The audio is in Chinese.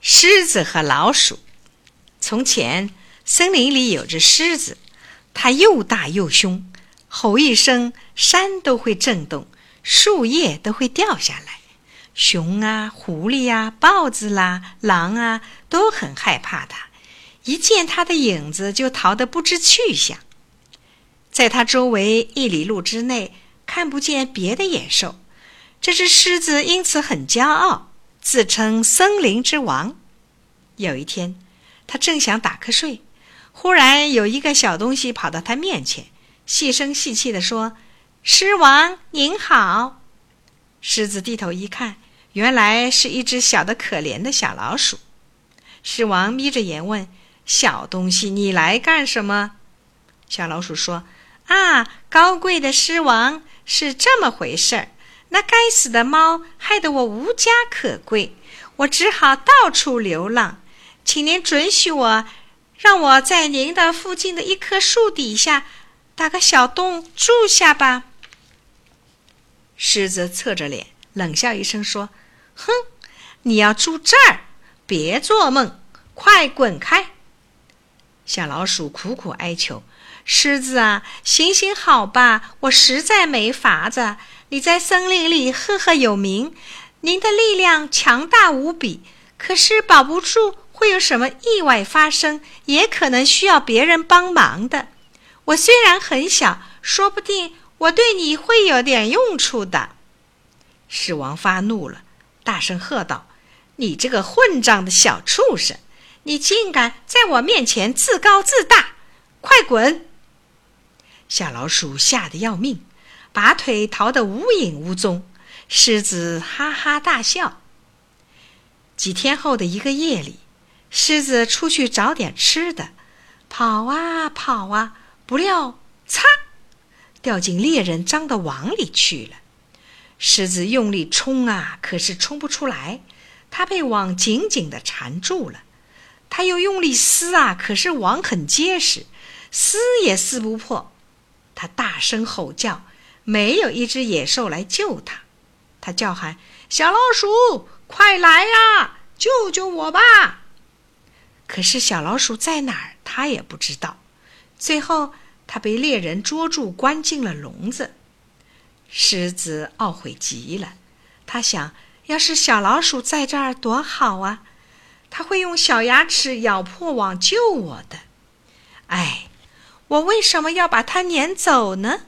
狮子和老鼠。从前，森林里有只狮子，它又大又凶，吼一声，山都会震动，树叶都会掉下来。熊啊、狐狸啊、豹子啦、狼啊，都很害怕它，一见它的影子就逃得不知去向。在它周围一里路之内，看不见别的野兽。这只狮子因此很骄傲，自称森林之王。有一天，他正想打瞌睡，忽然有一个小东西跑到他面前，细声细气地说：“狮王您好。”狮子低头一看，原来是一只小的可怜的小老鼠。狮王眯着眼问：“小东西，你来干什么？”小老鼠说：“啊，高贵的狮王，是这么回事儿。”那该死的猫害得我无家可归，我只好到处流浪。请您准许我，让我在您的附近的一棵树底下打个小洞住下吧。狮子侧着脸冷笑一声说：“哼，你要住这儿？别做梦，快滚开！”小老鼠苦苦哀求：“狮子啊，行行好吧，我实在没法子。”你在森林里赫赫有名，您的力量强大无比。可是保不住会有什么意外发生，也可能需要别人帮忙的。我虽然很小，说不定我对你会有点用处的。狮王发怒了，大声喝道：“你这个混账的小畜生，你竟敢在我面前自高自大！快滚！”小老鼠吓得要命。拔腿逃得无影无踪，狮子哈哈大笑。几天后的一个夜里，狮子出去找点吃的，跑啊跑啊，不料擦，掉进猎人张的网里去了。狮子用力冲啊，可是冲不出来，它被网紧紧的缠住了。它又用力撕啊，可是网很结实，撕也撕不破。它大声吼叫。没有一只野兽来救他，他叫喊：“小老鼠，快来呀，救救我吧！”可是小老鼠在哪儿，他也不知道。最后，他被猎人捉住，关进了笼子。狮子懊悔极了，他想：要是小老鼠在这儿多好啊！他会用小牙齿咬破网救我的。哎，我为什么要把它撵走呢？